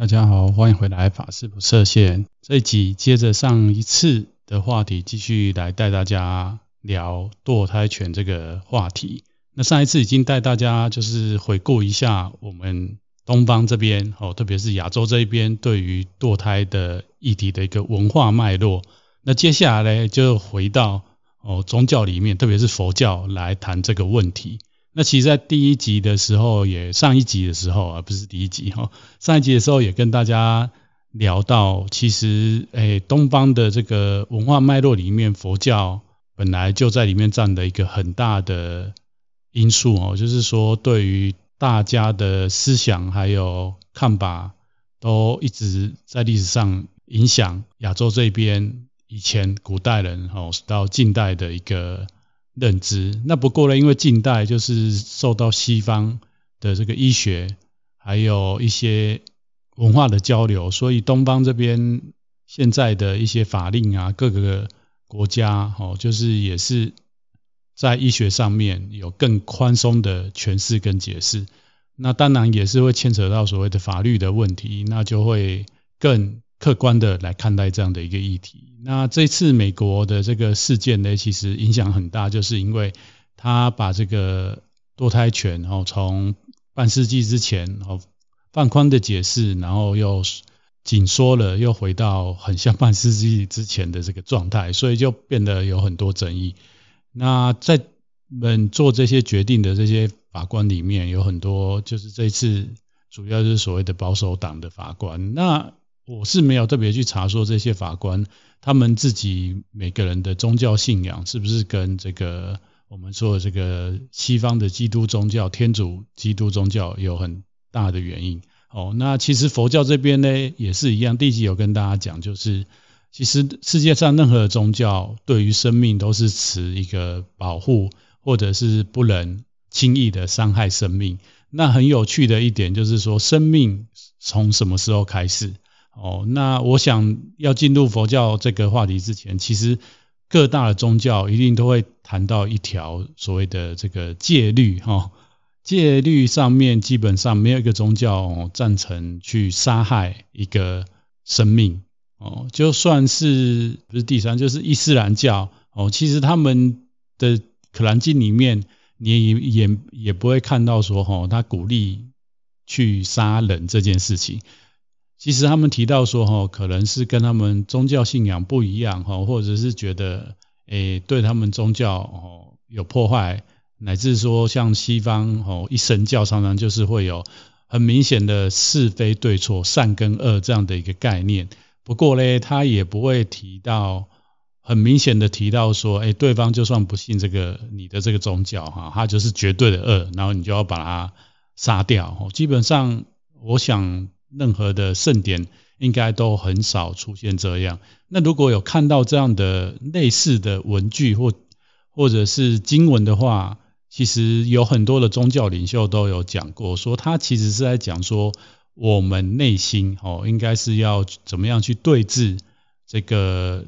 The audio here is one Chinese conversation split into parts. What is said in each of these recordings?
大家好，欢迎回来法师不设限这一集，接着上一次的话题，继续来带大家聊堕胎权这个话题。那上一次已经带大家就是回顾一下我们东方这边哦，特别是亚洲这一边对于堕胎的议题的一个文化脉络。那接下来呢，就回到哦宗教里面，特别是佛教来谈这个问题。那其实，在第一集的时候，也上一集的时候啊，不是第一集哈，上一集的时候也跟大家聊到，其实，诶，东方的这个文化脉络里面，佛教本来就在里面占的一个很大的因素哦，就是说，对于大家的思想还有看法，都一直在历史上影响亚洲这边以前古代人哦，到近代的一个。认知。那不过呢，因为近代就是受到西方的这个医学，还有一些文化的交流，所以东方这边现在的一些法令啊，各个国家哦，就是也是在医学上面有更宽松的诠释跟解释。那当然也是会牵扯到所谓的法律的问题，那就会更。客观的来看待这样的一个议题。那这次美国的这个事件呢，其实影响很大，就是因为他把这个堕胎权，然后从半世纪之前，然后放宽的解释，然后又紧缩了，又回到很像半世纪之前的这个状态，所以就变得有很多争议。那在们做这些决定的这些法官里面，有很多就是这次主要就是所谓的保守党的法官。那我是没有特别去查说这些法官他们自己每个人的宗教信仰是不是跟这个我们说的这个西方的基督宗教、天主基督宗教有很大的原因。哦，那其实佛教这边呢也是一样。第一集有跟大家讲，就是其实世界上任何宗教对于生命都是持一个保护，或者是不能轻易的伤害生命。那很有趣的一点就是说，生命从什么时候开始？哦，那我想要进入佛教这个话题之前，其实各大的宗教一定都会谈到一条所谓的这个戒律哈。戒律上面基本上没有一个宗教哦赞成去杀害一个生命哦，就算是不是第三，就是伊斯兰教哦，其实他们的《可兰经》里面，你也也也不会看到说哈，他鼓励去杀人这件事情。其实他们提到说，哈，可能是跟他们宗教信仰不一样，哈，或者是觉得，诶，对他们宗教，哦，有破坏，乃至说像西方，哦，一神教常常就是会有很明显的是非对错、善跟恶这样的一个概念。不过呢，他也不会提到很明显的提到说，诶，对方就算不信这个你的这个宗教，哈，他就是绝对的恶，然后你就要把他杀掉。基本上，我想。任何的盛典应该都很少出现这样。那如果有看到这样的类似的文句或或者是经文的话，其实有很多的宗教领袖都有讲过，说他其实是在讲说我们内心哦，应该是要怎么样去对峙这个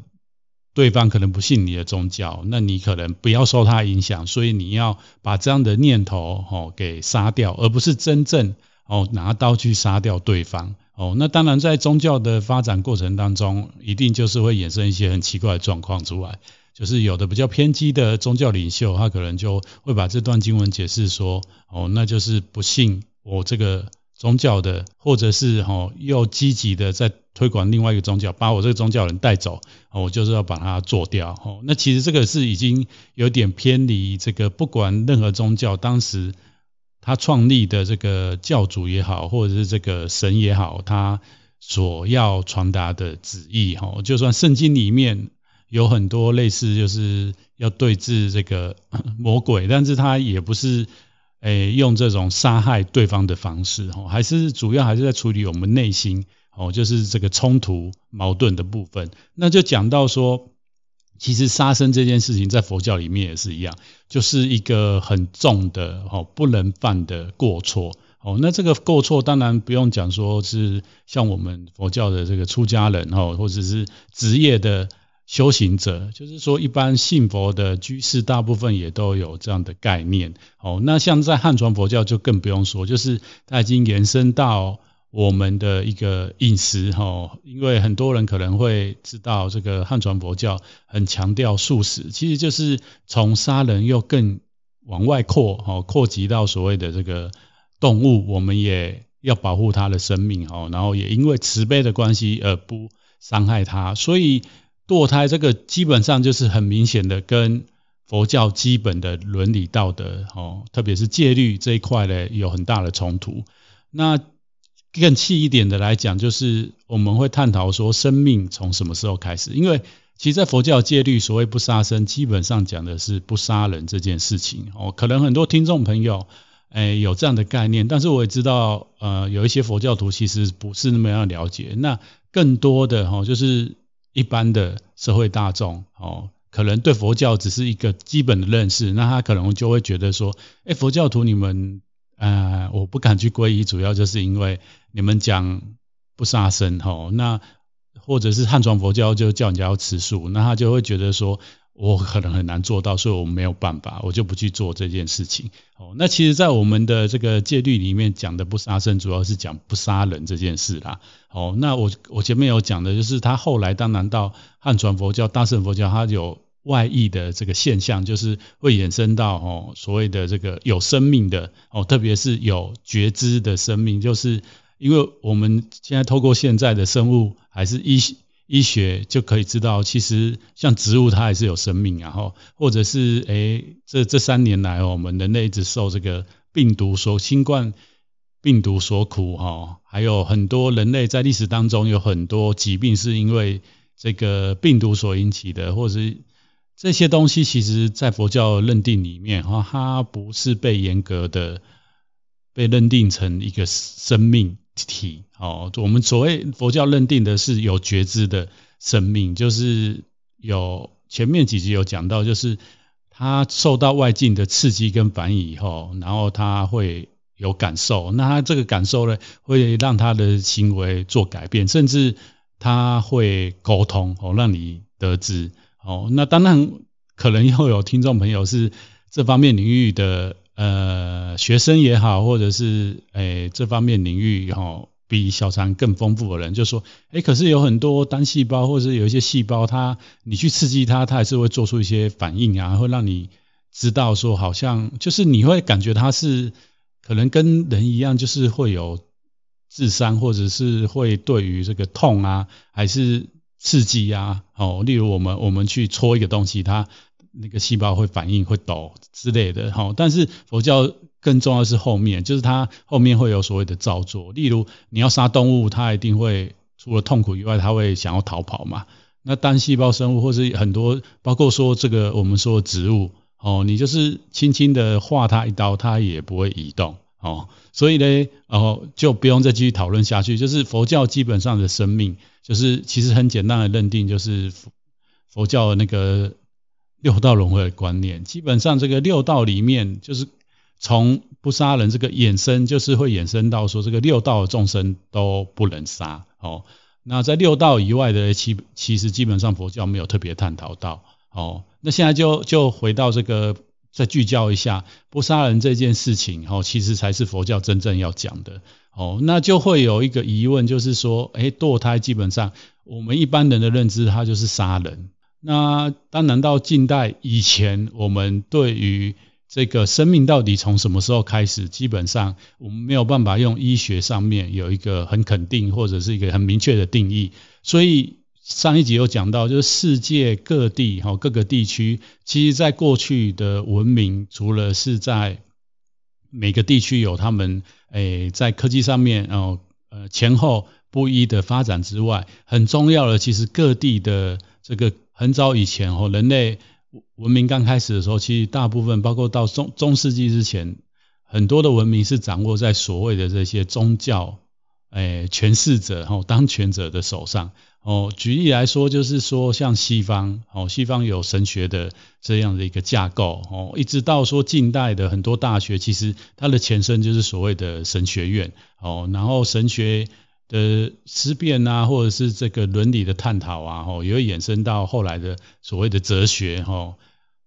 对方可能不信你的宗教，那你可能不要受他影响，所以你要把这样的念头哦给杀掉，而不是真正。哦，拿刀去杀掉对方。哦，那当然，在宗教的发展过程当中，一定就是会衍生一些很奇怪的状况出来。就是有的比较偏激的宗教领袖，他可能就会把这段经文解释说，哦，那就是不信我这个宗教的，或者是哦，又积极的在推广另外一个宗教，把我这个宗教人带走，我就是要把他做掉。哦，那其实这个是已经有点偏离这个，不管任何宗教当时。他创立的这个教主也好，或者是这个神也好，他所要传达的旨意，哈，就算圣经里面有很多类似，就是要对峙这个魔鬼，但是他也不是诶用这种杀害对方的方式，哈，还是主要还是在处理我们内心，哦，就是这个冲突矛盾的部分。那就讲到说。其实杀生这件事情在佛教里面也是一样，就是一个很重的哦，不能犯的过错哦。那这个过错当然不用讲，说是像我们佛教的这个出家人哦，或者是职业的修行者，就是说一般信佛的居士，大部分也都有这样的概念哦。那像在汉传佛教就更不用说，就是它已经延伸到我们的一个饮食哈，因为很多人可能会知道这个汉传佛教很强调素食，其实就是从杀人又更往外扩哈，扩及到所谓的这个动物，我们也要保护它的生命哈，然后也因为慈悲的关系而不伤害它，所以堕胎这个基本上就是很明显的跟佛教基本的伦理道德哦，特别是戒律这一块呢，有很大的冲突。那更细一点的来讲，就是我们会探讨说，生命从什么时候开始？因为其实，在佛教戒律，所谓不杀生，基本上讲的是不杀人这件事情。哦，可能很多听众朋友，诶，有这样的概念，但是我也知道，呃，有一些佛教徒其实不是那么样了解。那更多的哈，就是一般的社会大众，哦，可能对佛教只是一个基本的认识，那他可能就会觉得说，诶，佛教徒你们。呃，我不敢去皈依，主要就是因为你们讲不杀生吼，那或者是汉传佛教就叫人家要吃素，那他就会觉得说我可能很难做到，所以我没有办法，我就不去做这件事情。哦，那其实，在我们的这个戒律里面讲的不杀生，主要是讲不杀人这件事啦。哦，那我我前面有讲的就是他后来当然到汉传佛教、大乘佛教，他有。外溢的这个现象，就是会衍生到哦，所谓的这个有生命的哦，特别是有觉知的生命，就是因为我们现在透过现在的生物还是医医学就可以知道，其实像植物它还是有生命，然后或者是诶这这三年来我们人类一直受这个病毒所新冠病毒所苦哈，还有很多人类在历史当中有很多疾病是因为这个病毒所引起的，或者是。这些东西其实，在佛教认定里面，哈，它不是被严格的被认定成一个生命体，哦，我们所谓佛教认定的是有觉知的生命，就是有前面几集有讲到，就是它受到外境的刺激跟反应以后，然后它会有感受，那它这个感受呢，会让它的行为做改变，甚至它会沟通，哦，让你得知。哦，那当然可能又有听众朋友是这方面领域的呃学生也好，或者是诶、欸、这方面领域哈、哦、比小禅更丰富的人，就说诶、可是有很多单细胞或者是有一些细胞，它你去刺激它，它还是会做出一些反应啊，会让你知道说好像就是你会感觉它是可能跟人一样，就是会有智商，或者是会对于这个痛啊，还是。刺激呀，哦，例如我们我们去戳一个东西，它那个细胞会反应会抖之类的，哈。但是佛教更重要的是后面，就是它后面会有所谓的造作。例如你要杀动物，它一定会除了痛苦以外，它会想要逃跑嘛。那单细胞生物或是很多，包括说这个我们说植物，哦，你就是轻轻的划它一刀，它也不会移动，哦。所以呢，哦，就不用再继续讨论下去。就是佛教基本上的生命。就是其实很简单的认定，就是佛教的那个六道轮回的观念。基本上这个六道里面，就是从不杀人这个衍生，就是会衍生到说这个六道众生都不能杀。哦，那在六道以外的，其其实基本上佛教没有特别探讨到。哦，那现在就就回到这个，再聚焦一下不杀人这件事情。哦，其实才是佛教真正要讲的。哦，那就会有一个疑问，就是说，哎，堕胎基本上我们一般人的认知，它就是杀人。那当然到近代以前，我们对于这个生命到底从什么时候开始，基本上我们没有办法用医学上面有一个很肯定或者是一个很明确的定义。所以上一集有讲到，就是世界各地哈各个地区，其实在过去的文明，除了是在每个地区有他们。诶，在科技上面，哦，呃，前后不一的发展之外，很重要的，其实各地的这个很早以前哦，人类文明刚开始的时候，其实大部分包括到中中世纪之前，很多的文明是掌握在所谓的这些宗教，诶，权势者哦，当权者的手上。哦，举例来说，就是说像西方，哦，西方有神学的这样的一个架构，哦，一直到说近代的很多大学，其实它的前身就是所谓的神学院，哦，然后神学的思辨啊，或者是这个伦理的探讨啊，哦，也会衍生到后来的所谓的哲学，哦，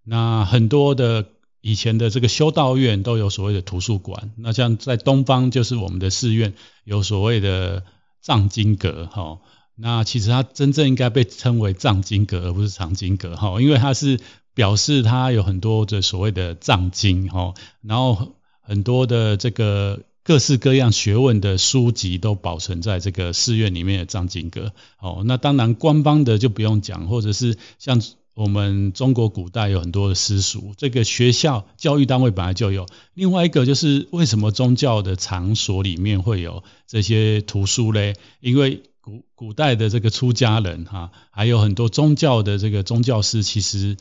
那很多的以前的这个修道院都有所谓的图书馆，那像在东方就是我们的寺院有所谓的藏经阁，哈，那其实它真正应该被称为藏经阁，而不是藏经阁，哈，因为它是表示它有很多的所谓的藏经，哈，然后很多的这个各式各样学问的书籍都保存在这个寺院里面的藏经阁，哦，那当然官方的就不用讲，或者是像。我们中国古代有很多的私塾，这个学校教育单位本来就有。另外一个就是为什么宗教的场所里面会有这些图书嘞？因为古古代的这个出家人哈，还有很多宗教的这个宗教师，其实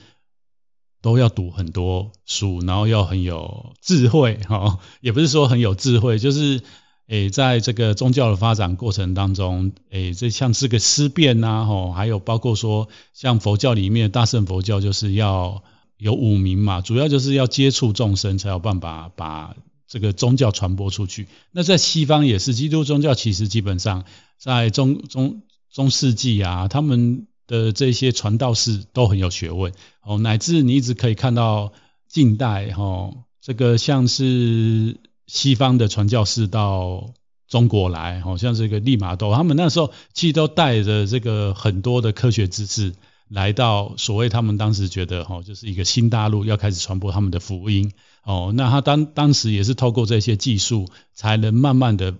都要读很多书，然后要很有智慧哈，也不是说很有智慧，就是。诶，在这个宗教的发展过程当中，诶，这像是个思辨呐，吼，还有包括说，像佛教里面大乘佛教就是要有五明嘛，主要就是要接触众生，才有办法把这个宗教传播出去。那在西方也是，基督宗教其实基本上在中中中世纪啊，他们的这些传道士都很有学问，哦，乃至你一直可以看到近代，吼，这个像是。西方的传教士到中国来，好像这个利玛窦，他们那时候其实都带着这个很多的科学知识来到所谓他们当时觉得哈，就是一个新大陆，要开始传播他们的福音。哦，那他当当时也是透过这些技术，才能慢慢的、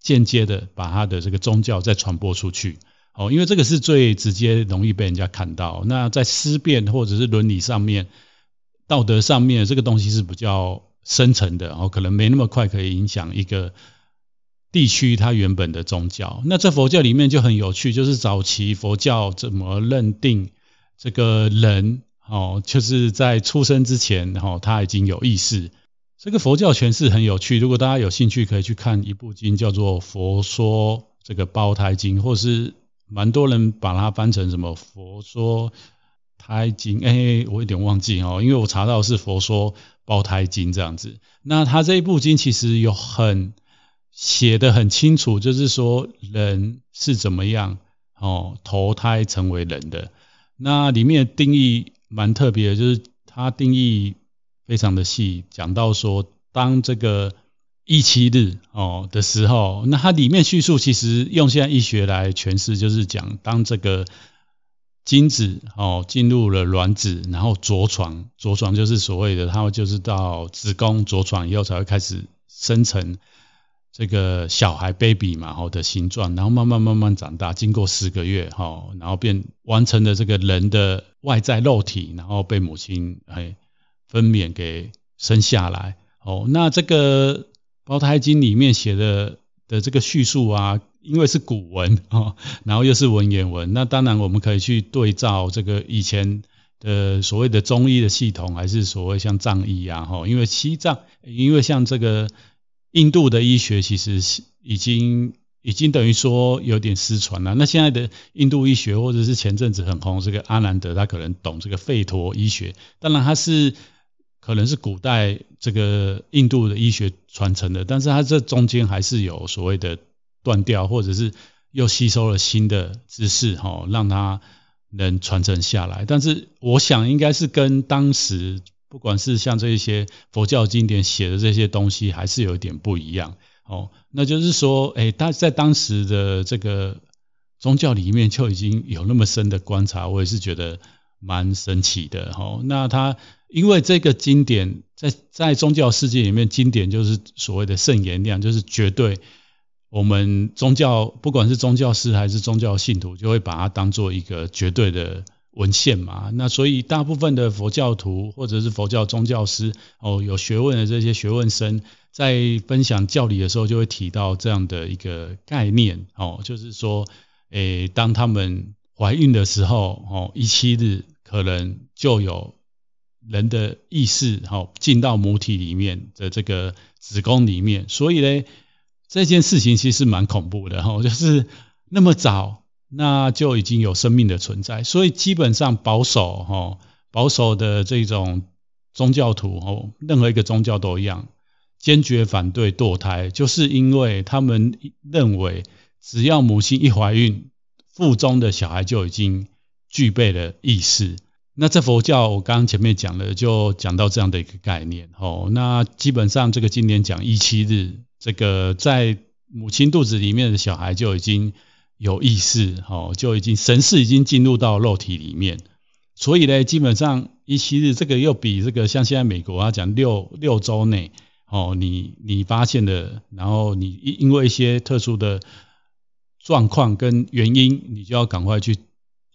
间接的把他的这个宗教再传播出去。哦，因为这个是最直接、容易被人家看到。那在思辨或者是伦理上面、道德上面，这个东西是比较。深层的哦，可能没那么快可以影响一个地区它原本的宗教。那在佛教里面就很有趣，就是早期佛教怎么认定这个人哦，就是在出生之前哦，他已经有意识。这个佛教诠释很有趣，如果大家有兴趣，可以去看一部经，叫做《佛说这个胞胎经》，或是蛮多人把它翻成什么《佛说胎经》。哎，我有点忘记哦，因为我查到是《佛说》。胞胎经这样子，那他这一部经其实有很写得很清楚，就是说人是怎么样哦投胎成为人的。那里面的定义蛮特别的，就是他定义非常的细，讲到说当这个一七日哦的时候，那它里面叙述其实用现在医学来诠释，就是讲当这个。精子哦进入了卵子，然后着床，着床就是所谓的，它就是到子宫着床以后才会开始生成这个小孩 baby 嘛，好的形状，然后慢慢慢慢长大，经过十个月哈，然后变完成了这个人的外在肉体，然后被母亲哎分娩给生下来。哦，那这个胞胎经里面写的的这个叙述啊。因为是古文 哦，然后又是文言文，那当然我们可以去对照这个以前的所谓的中医的系统，还是所谓像藏医啊，哈，因为西藏，因为像这个印度的医学其实已经已经等于说有点失传了。那现在的印度医学，或者是前阵子很红这个阿南德，他可能懂这个吠陀医学，当然他是可能是古代这个印度的医学传承的，但是它这中间还是有所谓的。断掉，或者是又吸收了新的知识，哈，让它能传承下来。但是我想，应该是跟当时不管是像这一些佛教经典写的这些东西，还是有一点不一样。哦，那就是说，哎，他在当时的这个宗教里面就已经有那么深的观察，我也是觉得蛮神奇的。哈，那他因为这个经典在在宗教世界里面，经典就是所谓的圣言量，就是绝对。我们宗教不管是宗教师还是宗教信徒，就会把它当做一个绝对的文献嘛。那所以大部分的佛教徒或者是佛教宗教师哦，有学问的这些学问生，在分享教理的时候，就会提到这样的一个概念哦，就是说，诶，当他们怀孕的时候哦，一七日可能就有人的意识哦进到母体里面的这个子宫里面，所以呢。这件事情其实蛮恐怖的哈，就是那么早，那就已经有生命的存在，所以基本上保守哈，保守的这种宗教徒哦，任何一个宗教都一样，坚决反对堕胎，就是因为他们认为，只要母亲一怀孕，腹中的小孩就已经具备了意识，那在佛教，我刚刚前面讲了，就讲到这样的一个概念哦。那基本上这个经典讲一七日，这个在母亲肚子里面的小孩就已经有意识哦，就已经神识已经进入到肉体里面。所以呢，基本上一七日这个又比这个像现在美国啊讲六六周内哦，你你发现的，然后你因因为一些特殊的状况跟原因，你就要赶快去。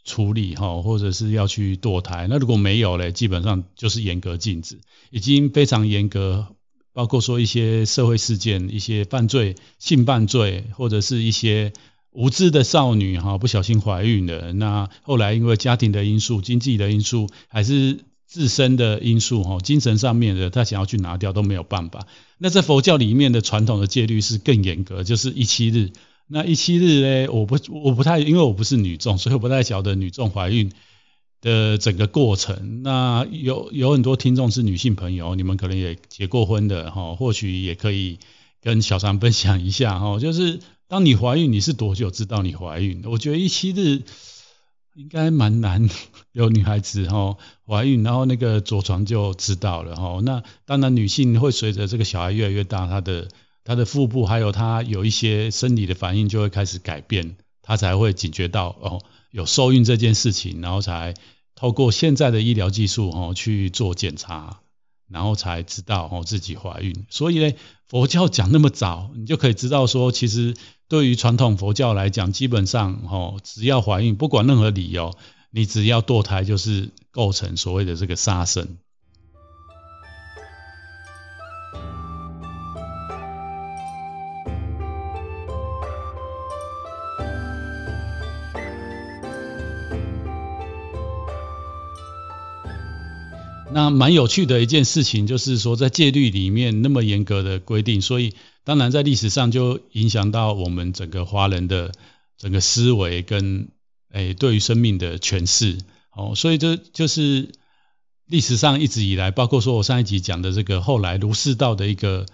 处理哈，或者是要去堕胎，那如果没有嘞，基本上就是严格禁止，已经非常严格，包括说一些社会事件、一些犯罪、性犯罪，或者是一些无知的少女哈，不小心怀孕了，那后来因为家庭的因素、经济的因素，还是自身的因素哈，精神上面的，他想要去拿掉都没有办法。那在佛教里面的传统的戒律是更严格，就是一七日。那一七日呢？我不我不太，因为我不是女众，所以我不太晓得女众怀孕的整个过程。那有有很多听众是女性朋友，你们可能也结过婚的哈，或许也可以跟小三分享一下哈。就是当你怀孕，你是多久知道你怀孕？我觉得一七日应该蛮难 有女孩子哈怀孕，然后那个着床就知道了哈。那当然，女性会随着这个小孩越来越大，她的。他的腹部还有他有一些生理的反应就会开始改变，他才会警觉到哦有受孕这件事情，然后才透过现在的医疗技术哦去做检查，然后才知道哦自己怀孕。所以呢，佛教讲那么早，你就可以知道说，其实对于传统佛教来讲，基本上哦只要怀孕，不管任何理由，你只要堕胎就是构成所谓的这个杀生。那蛮有趣的一件事情，就是说在戒律里面那么严格的规定，所以当然在历史上就影响到我们整个华人的整个思维跟诶对于生命的诠释。哦，所以这就是历史上一直以来，包括说我上一集讲的这个后来儒释道的一个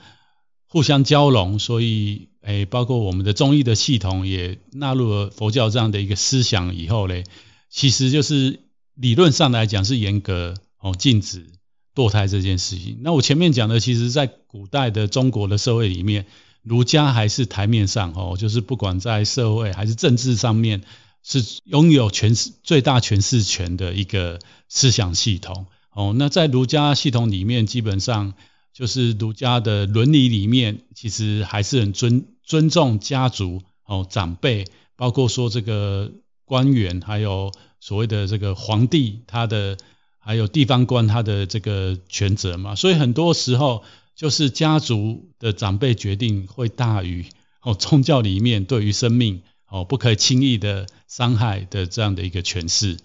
互相交融，所以诶包括我们的中医的系统也纳入了佛教这样的一个思想以后嘞，其实就是理论上来讲是严格。哦，禁止堕胎这件事情。那我前面讲的，其实在古代的中国的社会里面，儒家还是台面上哦，就是不管在社会还是政治上面，是拥有权势最大权势权的一个思想系统。哦，那在儒家系统里面，基本上就是儒家的伦理里面，其实还是很尊尊重家族哦，长辈，包括说这个官员，还有所谓的这个皇帝，他的。还有地方官他的这个权责嘛，所以很多时候就是家族的长辈决定会大于哦宗教里面对于生命哦不可以轻易的伤害的这样的一个诠释。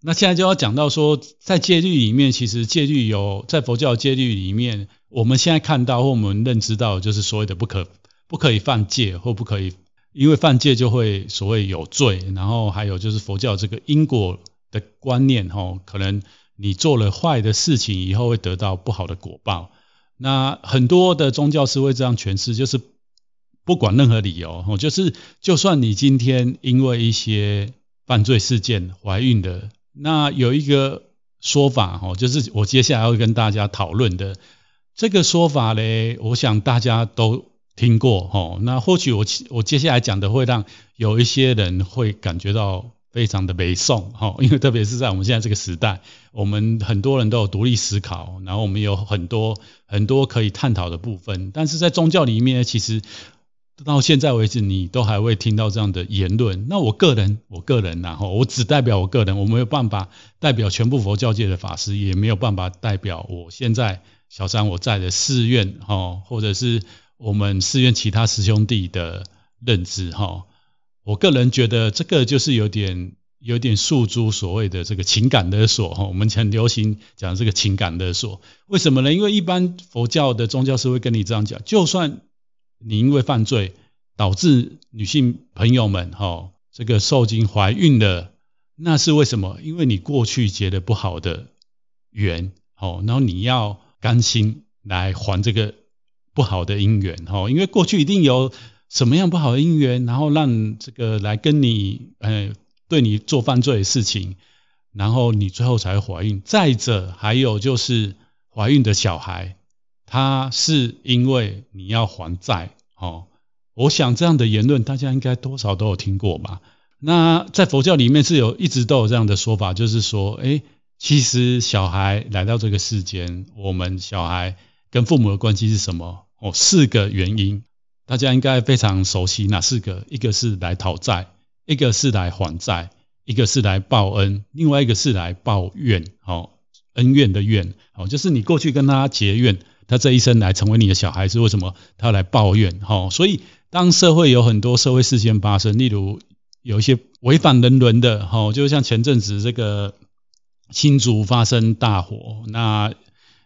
那现在就要讲到说，在戒律里面，其实戒律有在佛教戒律里面，我们现在看到或我们认知到，就是所谓的不可不可以犯戒或不可以，因为犯戒就会所谓有罪。然后还有就是佛教这个因果的观念哦，可能。你做了坏的事情以后会得到不好的果报，那很多的宗教是会这样诠释，就是不管任何理由，哦，就是就算你今天因为一些犯罪事件怀孕的，那有一个说法，哦，就是我接下来会跟大家讨论的这个说法呢，我想大家都听过，哦，那或许我我接下来讲的会让有一些人会感觉到。非常的北宋哈，因为特别是在我们现在这个时代，我们很多人都有独立思考，然后我们有很多很多可以探讨的部分。但是在宗教里面，其实到现在为止，你都还会听到这样的言论。那我个人，我个人然后我只代表我个人，我没有办法代表全部佛教界的法师，也没有办法代表我现在小三我在的寺院哈，或者是我们寺院其他师兄弟的认知哈。我个人觉得这个就是有点有点诉诸所谓的这个情感勒索哈，我们很流行讲这个情感勒索，为什么呢？因为一般佛教的宗教是会跟你这样讲，就算你因为犯罪导致女性朋友们哈这个受精怀孕的，那是为什么？因为你过去结的不好的缘，好，然后你要甘心来还这个不好的因缘哈，因为过去一定有。什么样不好的因缘，然后让这个来跟你，呃，对你做犯罪的事情，然后你最后才会怀孕。再者，还有就是怀孕的小孩，他是因为你要还债哦。我想这样的言论，大家应该多少都有听过吧？那在佛教里面是有一直都有这样的说法，就是说，诶，其实小孩来到这个世间，我们小孩跟父母的关系是什么？哦，四个原因，大家应该非常熟悉。哪四个？一个是来讨债，一个是来还债，一个是来报恩，另外一个是来报怨。哦，恩怨的怨，哦，就是你过去跟他结怨，他这一生来成为你的小孩，是为什么？他要来报怨。哦，所以。当社会有很多社会事件发生，例如有一些违反人伦的，哈，就像前阵子这个新竹发生大火，那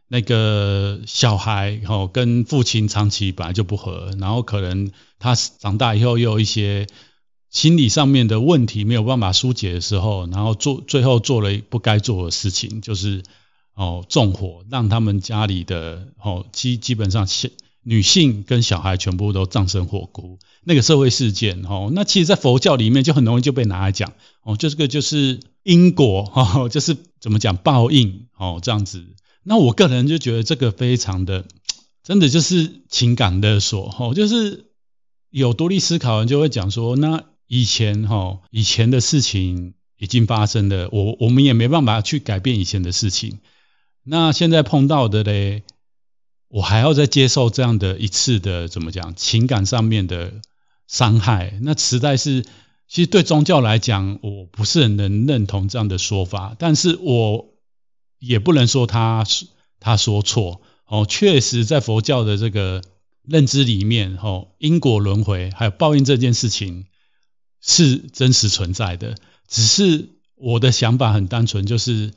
那个小孩哈跟父亲长期本来就不和，然后可能他长大以后又有一些心理上面的问题没有办法疏解的时候，然后做最后做了不该做的事情，就是哦纵火，让他们家里的哦基基本上女性跟小孩全部都葬身火窟，那个社会事件哦，那其实，在佛教里面就很容易就被拿来讲哦，就这个就是因果哦，就是怎么讲报应哦这样子。那我个人就觉得这个非常的，真的就是情感勒索哦，就是有独立思考人就会讲说，那以前哈以前的事情已经发生了，我我们也没办法去改变以前的事情，那现在碰到的嘞。我还要再接受这样的一次的怎么讲情感上面的伤害，那实在是其实对宗教来讲，我不是很能认同这样的说法，但是我也不能说他他说错哦，确实在佛教的这个认知里面，哦，因果轮回还有报应这件事情是真实存在的，只是我的想法很单纯，就是。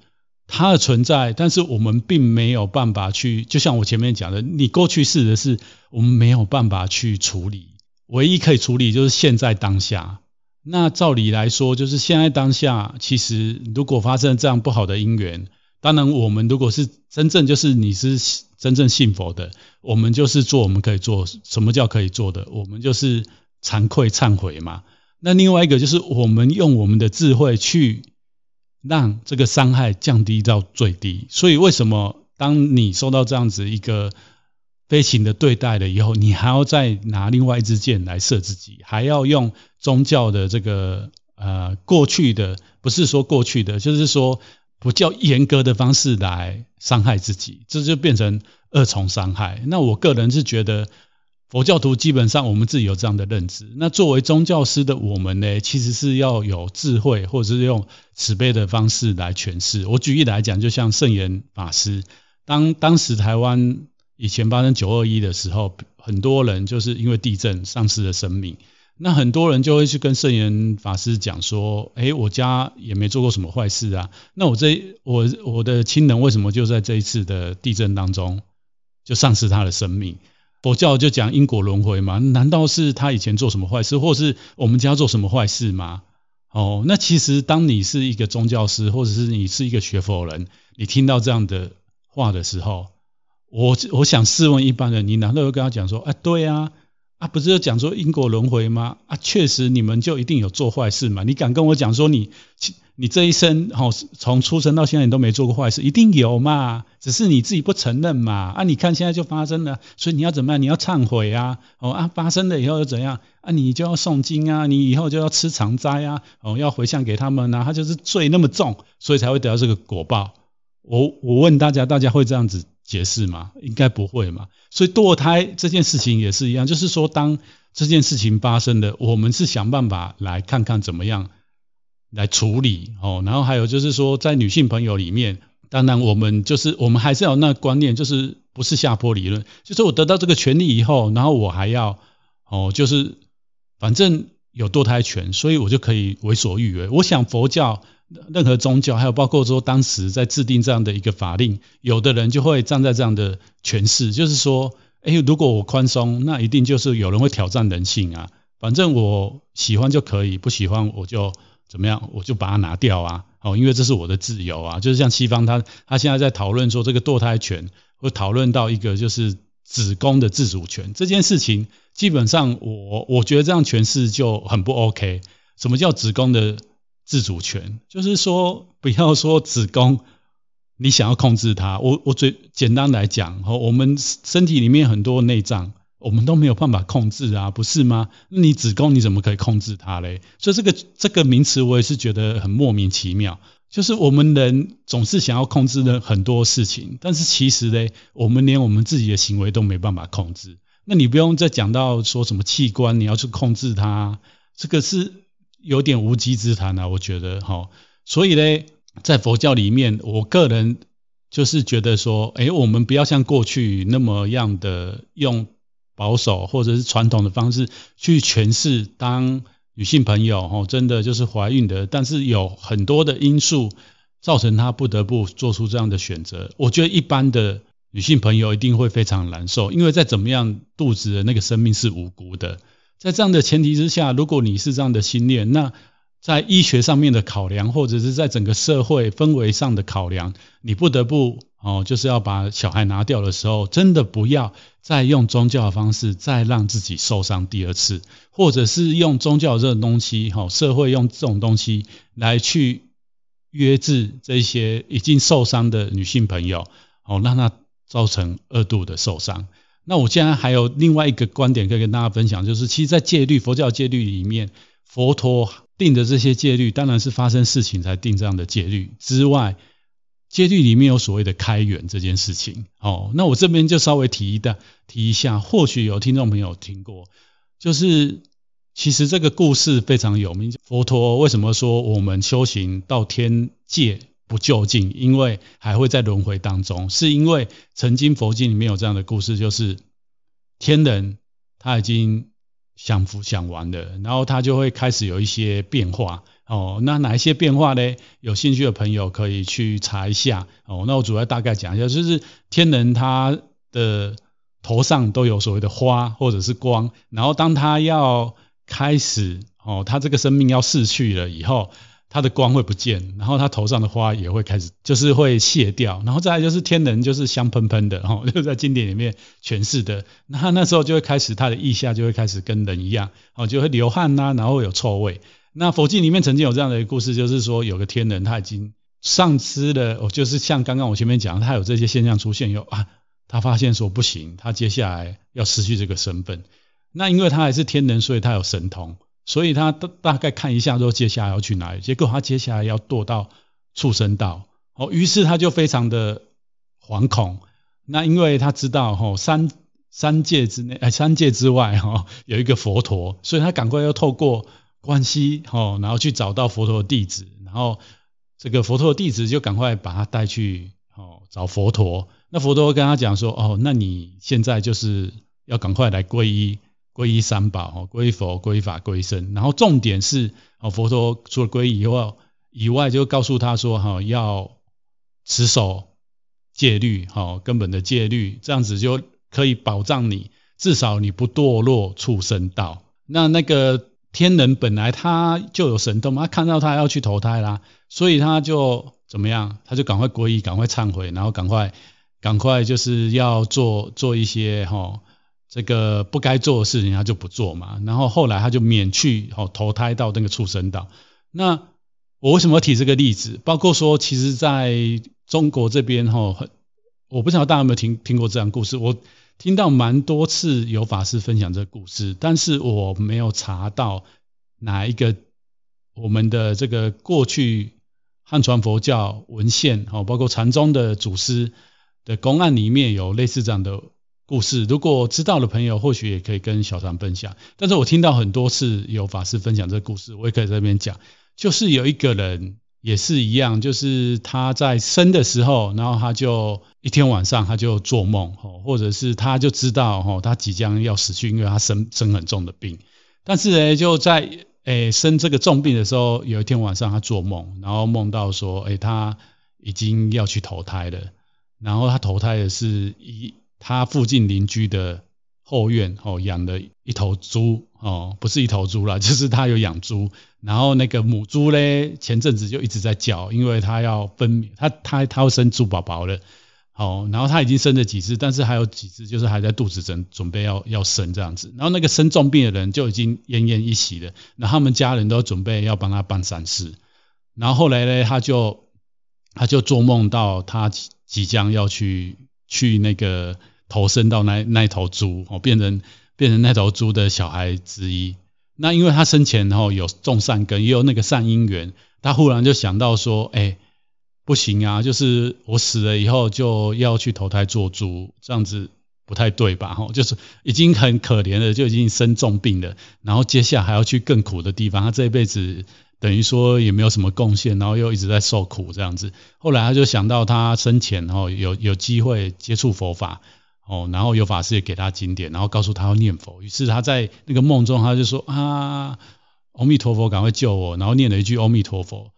它的存在，但是我们并没有办法去，就像我前面讲的，你过去式的事，我们没有办法去处理。唯一可以处理就是现在当下。那照理来说，就是现在当下，其实如果发生这样不好的因缘，当然我们如果是真正就是你是真正信佛的，我们就是做我们可以做。什么叫可以做的？我们就是惭愧忏悔嘛。那另外一个就是我们用我们的智慧去。让这个伤害降低到最低。所以为什么当你受到这样子一个非情的对待了以后，你还要再拿另外一支箭来射自己，还要用宗教的这个呃过去的，不是说过去的，就是说不较严格的方式来伤害自己，这就变成二重伤害。那我个人是觉得。佛教徒基本上我们自己有这样的认知，那作为宗教师的我们呢，其实是要有智慧，或者是用慈悲的方式来诠释。我举例来讲，就像圣严法师，当当时台湾以前发生九二一的时候，很多人就是因为地震丧失了生命，那很多人就会去跟圣严法师讲说：“诶，我家也没做过什么坏事啊，那我这我我的亲人为什么就在这一次的地震当中就丧失他的生命？”佛教就讲因果轮回嘛？难道是他以前做什么坏事，或是我们家做什么坏事吗？哦，那其实当你是一个宗教师，或者是你是一个学佛人，你听到这样的话的时候，我我想试问一般人，你难道会跟他讲说，哎，对啊，啊，不是就讲说因果轮回吗？啊，确实你们就一定有做坏事嘛？你敢跟我讲说你？你这一生哦，从出生到现在你都没做过坏事，一定有嘛？只是你自己不承认嘛？啊，你看现在就发生了，所以你要怎么样？你要忏悔啊！哦啊，发生了以后又怎样？啊，你就要诵经啊，你以后就要吃长斋啊，哦，要回向给他们啊，他就是罪那么重，所以才会得到这个果报。我我问大家，大家会这样子解释吗？应该不会嘛？所以堕胎这件事情也是一样，就是说当这件事情发生的，我们是想办法来看看怎么样。来处理哦，然后还有就是说，在女性朋友里面，当然我们就是我们还是要有那个观念，就是不是下坡理论，就是我得到这个权利以后，然后我还要哦，就是反正有堕胎权，所以我就可以为所欲为。我想佛教任何宗教，还有包括说当时在制定这样的一个法令，有的人就会站在这样的诠释，就是说，哎，如果我宽松，那一定就是有人会挑战人性啊。反正我喜欢就可以，不喜欢我就。怎么样？我就把它拿掉啊！哦，因为这是我的自由啊。就是像西方他，他他现在在讨论说这个堕胎权，会讨论到一个就是子宫的自主权这件事情。基本上我，我我觉得这样诠释就很不 OK。什么叫子宫的自主权，就是说不要说子宫你想要控制它，我我最简单来讲，我们身体里面很多内脏。我们都没有办法控制啊，不是吗？那你子宫你怎么可以控制它嘞？所以这个这个名词我也是觉得很莫名其妙。就是我们人总是想要控制的很多事情，但是其实嘞，我们连我们自己的行为都没办法控制。那你不用再讲到说什么器官你要去控制它，这个是有点无稽之谈啊，我觉得哈。所以嘞，在佛教里面，我个人就是觉得说，哎，我们不要像过去那么样的用。保守或者是传统的方式去诠释，当女性朋友哦，真的就是怀孕的，但是有很多的因素造成她不得不做出这样的选择。我觉得一般的女性朋友一定会非常难受，因为再怎么样，肚子的那个生命是无辜的。在这样的前提之下，如果你是这样的信念，那在医学上面的考量，或者是在整个社会氛围上的考量，你不得不。哦，就是要把小孩拿掉的时候，真的不要再用宗教的方式再让自己受伤第二次，或者是用宗教这种东西，哈，社会用这种东西来去约制这些已经受伤的女性朋友，哦，让她造成二度的受伤。那我现在还有另外一个观点可以跟大家分享，就是其实，在戒律佛教戒律里面，佛陀定的这些戒律，当然是发生事情才定这样的戒律之外。戒律里面有所谓的开缘这件事情，哦，那我这边就稍微提一的提一下，或许有听众朋友听过，就是其实这个故事非常有名。佛陀为什么说我们修行到天界不究竟，因为还会在轮回当中，是因为曾经佛经里面有这样的故事，就是天人他已经享福享完了，然后他就会开始有一些变化。哦，那哪一些变化呢？有兴趣的朋友可以去查一下。哦，那我主要大概讲一下，就是天人他的头上都有所谓的花或者是光，然后当他要开始，哦，他这个生命要逝去了以后，他的光会不见，然后他头上的花也会开始就是会谢掉，然后再来就是天人就是香喷喷的，哦，就在经典里面诠释的，那那时候就会开始他的意下就会开始跟人一样，哦，就会流汗呐，然后有臭味。那佛经里面曾经有这样的一个故事，就是说有个天人他已经丧失了，哦，就是像刚刚我前面讲，他有这些现象出现以后啊，他发现说不行，他接下来要失去这个身份。那因为他还是天人，所以他有神通，所以他大大概看一下说接下来要去哪里，结果他接下来要堕到畜生道，哦，于是他就非常的惶恐。那因为他知道哈三三界之内，哎，三界之外哈有一个佛陀，所以他赶快要透过。关系哦，然后去找到佛陀的弟子，然后这个佛陀的弟子就赶快把他带去哦找佛陀。那佛陀跟他讲说哦，那你现在就是要赶快来皈依皈依三宝哦，皈依佛、皈依法、皈依僧。然后重点是哦，佛陀除了皈依以后以外，就告诉他说哈，要持守戒律哈，根本的戒律，这样子就可以保障你，至少你不堕落畜生道。那那个。天人本来他就有神通嘛，他看到他要去投胎啦，所以他就怎么样？他就赶快皈依，赶快忏悔，然后赶快赶快就是要做做一些哈这个不该做的事情，他就不做嘛。然后后来他就免去哦投胎到那个畜生道。那我为什么要提这个例子？包括说，其实在中国这边哈，很我不知道大家有没有听听过这样故事，我。听到蛮多次有法师分享这个故事，但是我没有查到哪一个我们的这个过去汉传佛教文献哦，包括禅宗的祖师的公案里面有类似这样的故事。如果知道的朋友，或许也可以跟小禅分享。但是我听到很多次有法师分享这个故事，我也可以在这边讲，就是有一个人。也是一样，就是他在生的时候，然后他就一天晚上他就做梦，或者是他就知道，他即将要死去，因为他生生很重的病。但是呢，就在诶生这个重病的时候，有一天晚上他做梦，然后梦到说，诶他已经要去投胎了，然后他投胎的是一他附近邻居的。后院哦，养了一头猪哦，不是一头猪啦，就是他有养猪。然后那个母猪嘞，前阵子就一直在叫，因为他要分娩，他他他要生猪宝宝了。好，然后他已经生了几只，但是还有几只就是还在肚子准准备要要生这样子。然后那个生重病的人就已经奄奄一息了，然后他们家人都准备要帮他办丧事。然后后来呢，他就他就做梦到他即将要去去那个投生到那那头猪哦，变成变成那头猪的小孩之一。那因为他生前哦有种善根，也有那个善因缘，他忽然就想到说，哎，不行啊，就是我死了以后就要去投胎做猪，这样子。不太对吧？哈，就是已经很可怜了，就已经生重病了，然后接下来还要去更苦的地方。他这一辈子等于说也没有什么贡献，然后又一直在受苦这样子。后来他就想到他生前哦有有机会接触佛法哦，然后有法师也给他经典，然后告诉他要念佛。于是他在那个梦中他就说啊，阿弥陀佛，赶快救我！然后念了一句阿弥陀佛。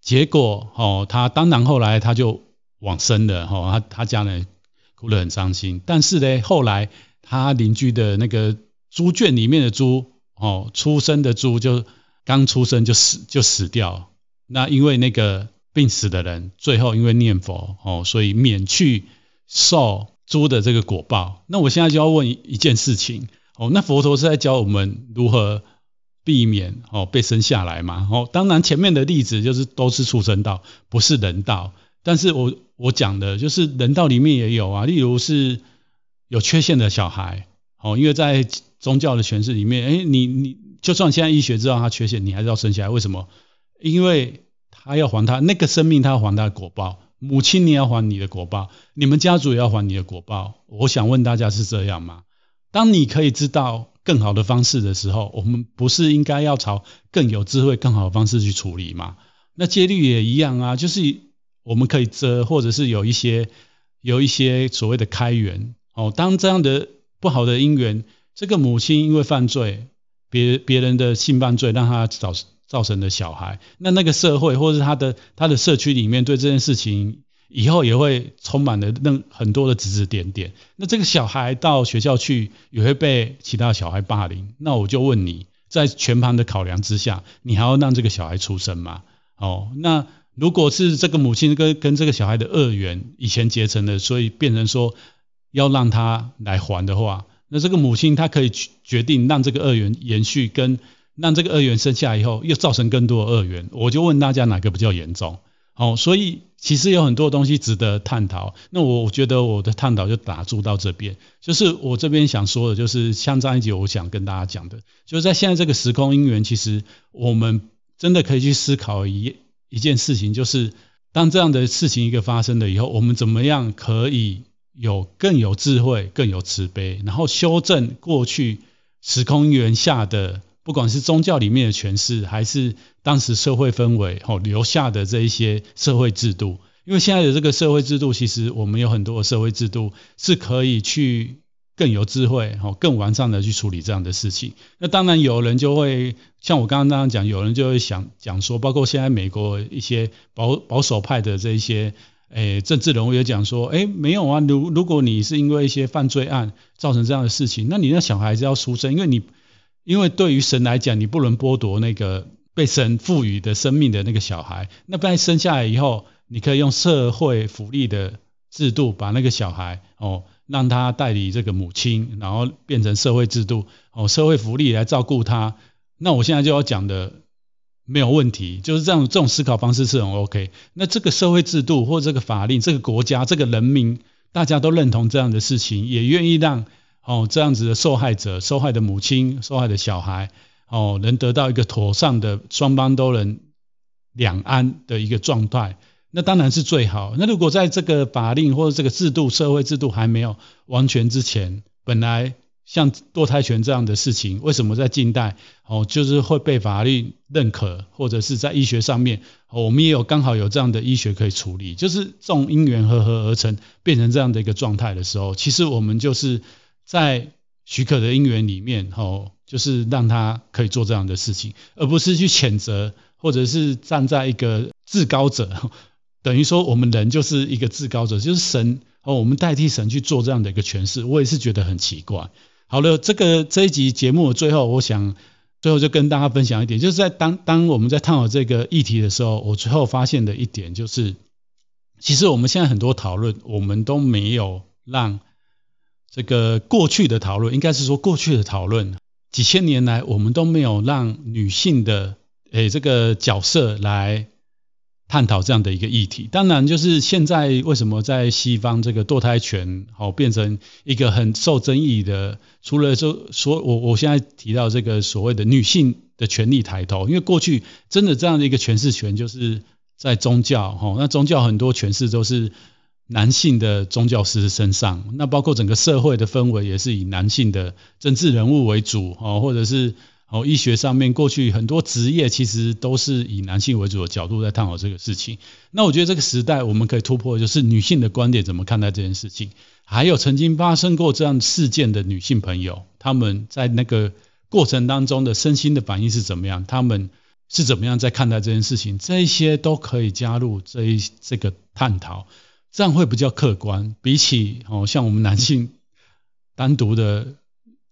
结果哦，他当然后来他就往生了哈，他他家人。哭得很伤心，但是呢，后来他邻居的那个猪圈里面的猪，哦，出生的猪就刚出生就死就死掉。那因为那个病死的人，最后因为念佛，哦，所以免去受猪的这个果报。那我现在就要问一件事情，哦，那佛陀是在教我们如何避免哦被生下来嘛？哦，当然前面的例子就是都是畜生道，不是人道。但是我我讲的就是人道里面也有啊，例如是有缺陷的小孩，哦，因为在宗教的诠释里面，哎，你你就算现在医学知道他缺陷，你还是要生下来，为什么？因为他要还他那个生命，他要还他的果报，母亲你要还你的果报，你们家族也要还你的果报。我想问大家是这样吗？当你可以知道更好的方式的时候，我们不是应该要朝更有智慧、更好的方式去处理吗？那戒律也一样啊，就是。我们可以遮，或者是有一些有一些所谓的开源哦。当这样的不好的因缘，这个母亲因为犯罪，别别人的性犯罪，让他造造成的小孩，那那个社会或者是他的他的社区里面，对这件事情以后也会充满了那很多的指指点点。那这个小孩到学校去，也会被其他小孩霸凌。那我就问你，在全盘的考量之下，你还要让这个小孩出生吗？哦，那。如果是这个母亲跟跟这个小孩的恶缘以前结成的，所以变成说要让他来还的话，那这个母亲她可以决定让这个恶缘延续，跟让这个恶缘生下以后又造成更多的恶缘。我就问大家哪个比较严重？好，所以其实有很多东西值得探讨。那我觉得我的探讨就打住到这边，就是我这边想说的，就是像上一集我想跟大家讲的，就是在现在这个时空因缘，其实我们真的可以去思考一。一件事情就是，当这样的事情一个发生了以后，我们怎么样可以有更有智慧、更有慈悲，然后修正过去时空因缘下的，不管是宗教里面的诠释，还是当时社会氛围哦留下的这一些社会制度。因为现在的这个社会制度，其实我们有很多的社会制度是可以去。更有智慧，更完善的去处理这样的事情。那当然有人就会像我刚刚那样讲，有人就会想讲说，包括现在美国一些保保守派的这一些诶政治人物也讲说，诶没有啊，如如果你是因为一些犯罪案造成这样的事情，那你那小孩子要出生，因为你因为对于神来讲，你不能剥夺那个被神赋予的生命的那个小孩，那不然生下来以后，你可以用社会福利的制度把那个小孩哦。让他代理这个母亲，然后变成社会制度哦，社会福利来照顾他。那我现在就要讲的没有问题，就是这样这种思考方式是很 OK。那这个社会制度或这个法令，这个国家这个人民，大家都认同这样的事情，也愿意让哦这样子的受害者、受害的母亲、受害的小孩哦，能得到一个妥善的，双方都能两安的一个状态。那当然是最好。那如果在这个法令或者这个制度、社会制度还没有完全之前，本来像堕胎权这样的事情，为什么在近代哦，就是会被法律认可，或者是在医学上面，我们也有刚好有这样的医学可以处理，就是这种因缘和合而成，变成这样的一个状态的时候，其实我们就是在许可的因缘里面，哦，就是让他可以做这样的事情，而不是去谴责，或者是站在一个至高者。等于说，我们人就是一个至高者，就是神哦。我们代替神去做这样的一个诠释，我也是觉得很奇怪。好了，这个这一集节目最后，我想最后就跟大家分享一点，就是在当当我们在探讨这个议题的时候，我最后发现的一点就是，其实我们现在很多讨论，我们都没有让这个过去的讨论，应该是说过去的讨论，几千年来我们都没有让女性的诶这个角色来。探讨这样的一个议题。当然，就是现在为什么在西方这个堕胎权好变成一个很受争议的，除了说说我我现在提到这个所谓的女性的权利抬头，因为过去真的这样的一个诠释权就是在宗教哈，那宗教很多诠释都是。男性的宗教师身上，那包括整个社会的氛围也是以男性的政治人物为主哦，或者是哦医学上面过去很多职业其实都是以男性为主的角度在探讨这个事情。那我觉得这个时代我们可以突破，就是女性的观点怎么看待这件事情，还有曾经发生过这样事件的女性朋友，她们在那个过程当中的身心的反应是怎么样，她们是怎么样在看待这件事情，这一些都可以加入这一这个探讨。这样会比较客观，比起哦像我们男性单独的，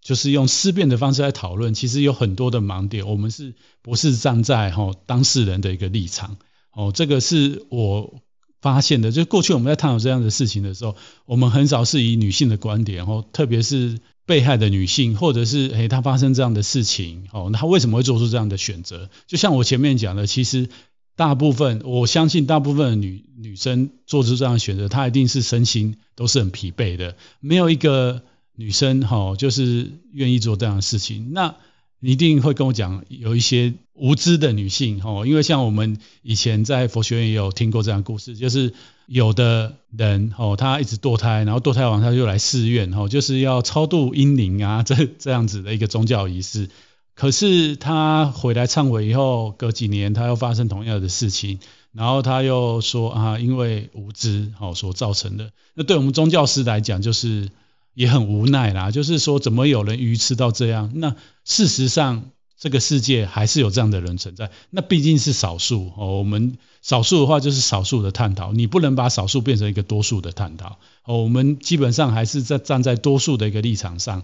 就是用思辨的方式来讨论，其实有很多的盲点。我们是不是站在哈当事人的一个立场？哦，这个是我发现的。就过去我们在探讨这样的事情的时候，我们很少是以女性的观点，哦，特别是被害的女性，或者是诶她发生这样的事情，哦，她为什么会做出这样的选择？就像我前面讲的，其实。大部分，我相信大部分的女女生做出这样的选择，她一定是身心都是很疲惫的，没有一个女生哈，就是愿意做这样的事情。那你一定会跟我讲，有一些无知的女性哈，因为像我们以前在佛学院也有听过这样故事，就是有的人哦，他一直堕胎，然后堕胎完他就来寺院哈，就是要超度婴灵啊，这这样子的一个宗教仪式。可是他回来忏悔以后，隔几年他又发生同样的事情，然后他又说啊，因为无知哦所造成的。那对我们宗教师来讲，就是也很无奈啦。就是说，怎么有人愚痴到这样？那事实上，这个世界还是有这样的人存在。那毕竟是少数哦。我们少数的话，就是少数的探讨。你不能把少数变成一个多数的探讨哦。我们基本上还是在站在多数的一个立场上。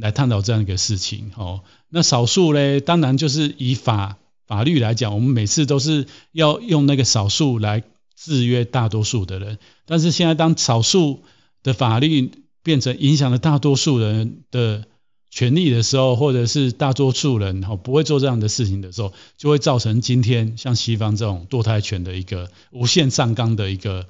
来探讨这样一个事情，哦，那少数呢？当然就是以法法律来讲，我们每次都是要用那个少数来制约大多数的人。但是现在，当少数的法律变成影响了大多数人的权利的时候，或者是大多数人哈不会做这样的事情的时候，就会造成今天像西方这种堕胎权的一个无限上纲的一个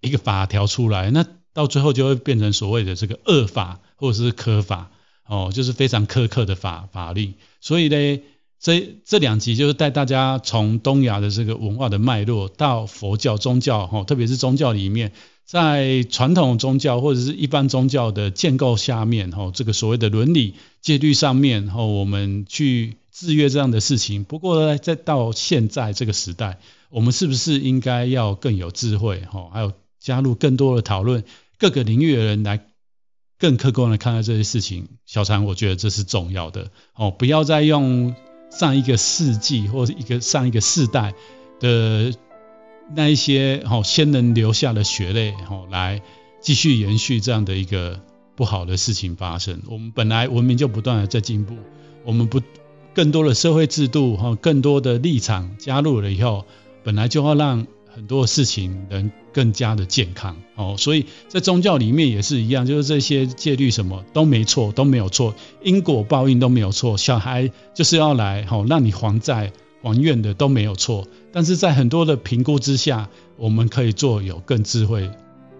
一个法条出来。那到最后就会变成所谓的这个恶法或者是苛法，哦，就是非常苛刻的法法律。所以呢，这这两集就是带大家从东亚的这个文化的脉络到佛教宗教，哈，特别是宗教里面，在传统宗教或者是一般宗教的建构下面，哈，这个所谓的伦理戒律上面，哈，我们去制约这样的事情。不过呢，再到现在这个时代，我们是不是应该要更有智慧，哈，还有加入更多的讨论？各个领域的人来更客观的看待这些事情，小禅，我觉得这是重要的哦，不要再用上一个世纪或者一个上一个世代的那一些哦先人留下的血泪哦来继续延续这样的一个不好的事情发生。我们本来文明就不断的在进步，我们不更多的社会制度和更多的立场加入了以后，本来就要让。很多事情能更加的健康哦，所以在宗教里面也是一样，就是这些戒律什么都没错，都没有错，因果报应都没有错，小孩就是要来好让你还债还愿的都没有错，但是在很多的评估之下，我们可以做有更智慧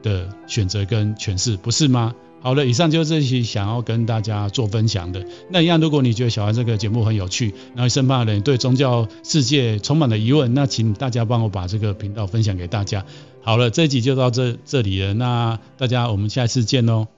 的选择跟诠释，不是吗？好了，以上就是这期想要跟大家做分享的。那一样，如果你觉得小安这个节目很有趣，然后身旁的人对宗教世界充满了疑问，那请大家帮我把这个频道分享给大家。好了，这一集就到这这里了，那大家我们下次见喽。